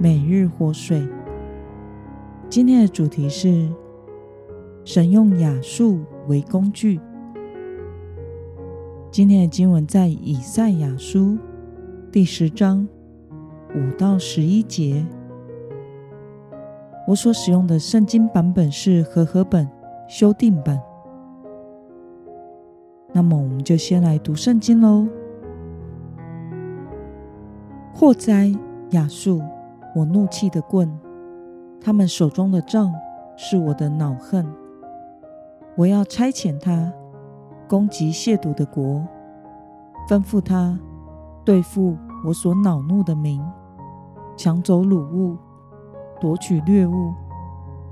每日活水。今天的主题是神用亚述为工具。今天的经文在以赛亚书第十章五到十一节。我所使用的圣经版本是和合本修订版。那么，我们就先来读圣经喽。祸哉，亚述！我怒气的棍，他们手中的杖是我的恼恨。我要差遣他攻击亵渎的国，吩咐他对付我所恼怒的民，抢走掳物，夺取掠物，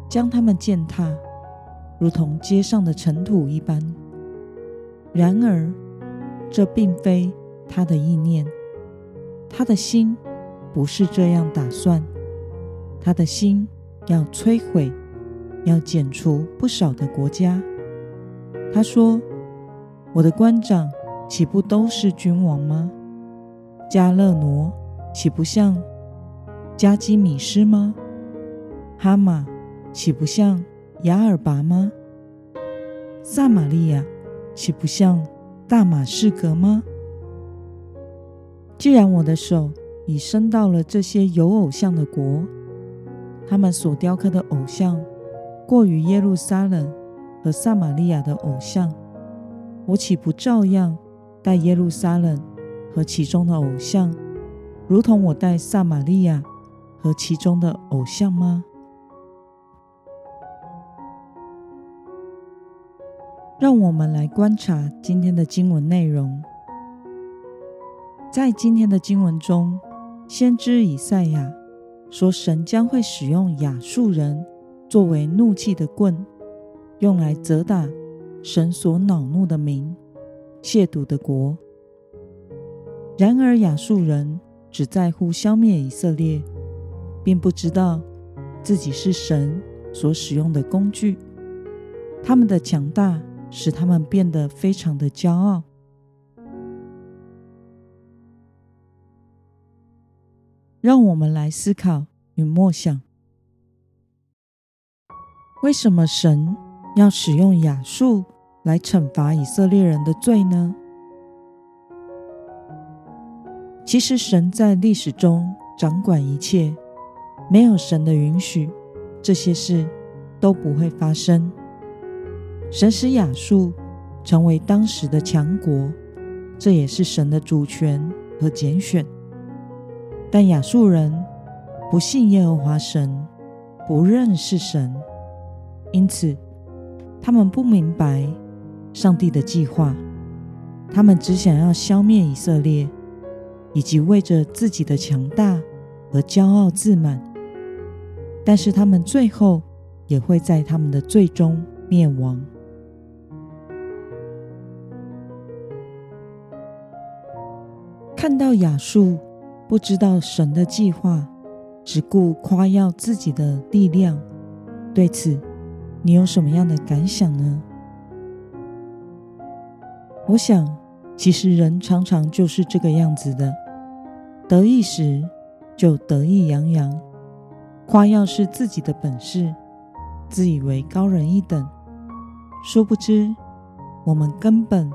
将他们践踏，如同街上的尘土一般。然而，这并非他的意念，他的心。不是这样打算，他的心要摧毁，要剪除不少的国家。他说：“我的官长岂不都是君王吗？迦勒挪岂不像加基米斯吗？哈马岂不像雅尔拔吗？撒玛利亚岂不像大马士革吗？既然我的手。”已升到了这些有偶像的国，他们所雕刻的偶像过于耶路撒冷和撒玛利亚的偶像，我岂不照样待耶路撒冷和其中的偶像，如同我待撒玛利亚和其中的偶像吗？让我们来观察今天的经文内容，在今天的经文中。先知以赛亚说，神将会使用亚述人作为怒气的棍，用来责打神所恼怒的民、亵渎的国。然而，亚述人只在乎消灭以色列，并不知道自己是神所使用的工具。他们的强大使他们变得非常的骄傲。让我们来思考与默想：为什么神要使用亚述来惩罚以色列人的罪呢？其实，神在历史中掌管一切，没有神的允许，这些事都不会发生。神使亚述成为当时的强国，这也是神的主权和拣选。但亚述人不信耶和华神，不认识神，因此他们不明白上帝的计划。他们只想要消灭以色列，以及为着自己的强大而骄傲自满。但是他们最后也会在他们的最终灭亡。看到亚述。不知道神的计划，只顾夸耀自己的力量。对此，你有什么样的感想呢？我想，其实人常常就是这个样子的：得意时就得意洋洋，夸耀是自己的本事，自以为高人一等。殊不知，我们根本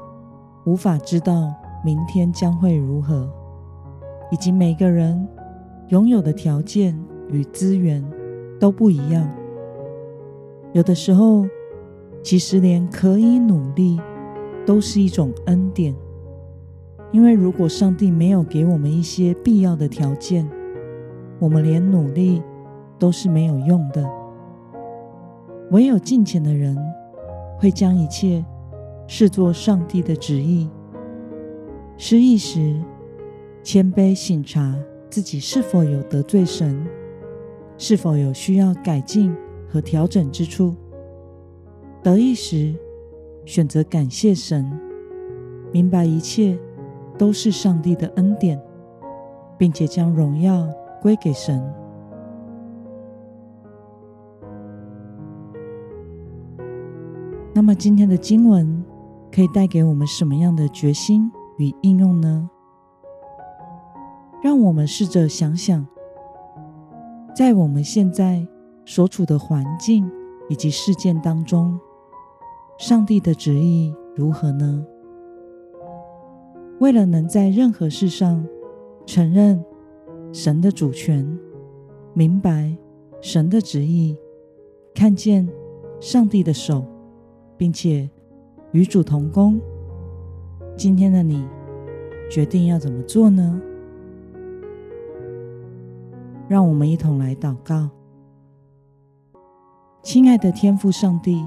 无法知道明天将会如何。以及每个人拥有的条件与资源都不一样，有的时候，其实连可以努力都是一种恩典，因为如果上帝没有给我们一些必要的条件，我们连努力都是没有用的。唯有敬虔的人会将一切视作上帝的旨意，失意时，谦卑省察自己是否有得罪神，是否有需要改进和调整之处？得意时，选择感谢神，明白一切都是上帝的恩典，并且将荣耀归给神。那么，今天的经文可以带给我们什么样的决心与应用呢？让我们试着想想，在我们现在所处的环境以及事件当中，上帝的旨意如何呢？为了能在任何事上承认神的主权，明白神的旨意，看见上帝的手，并且与主同工，今天的你决定要怎么做呢？让我们一同来祷告。亲爱的天父上帝，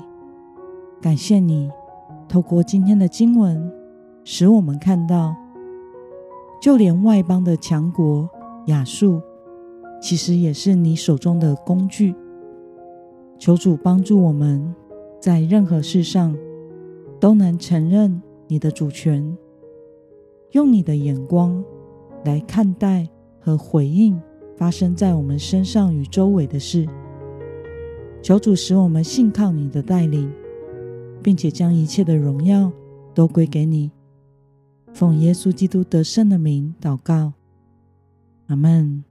感谢你透过今天的经文，使我们看到，就连外邦的强国亚述，其实也是你手中的工具。求主帮助我们，在任何事上都能承认你的主权，用你的眼光来看待和回应。发生在我们身上与周围的事，求主使我们信靠你的带领，并且将一切的荣耀都归给你。奉耶稣基督得胜的名祷告，阿门。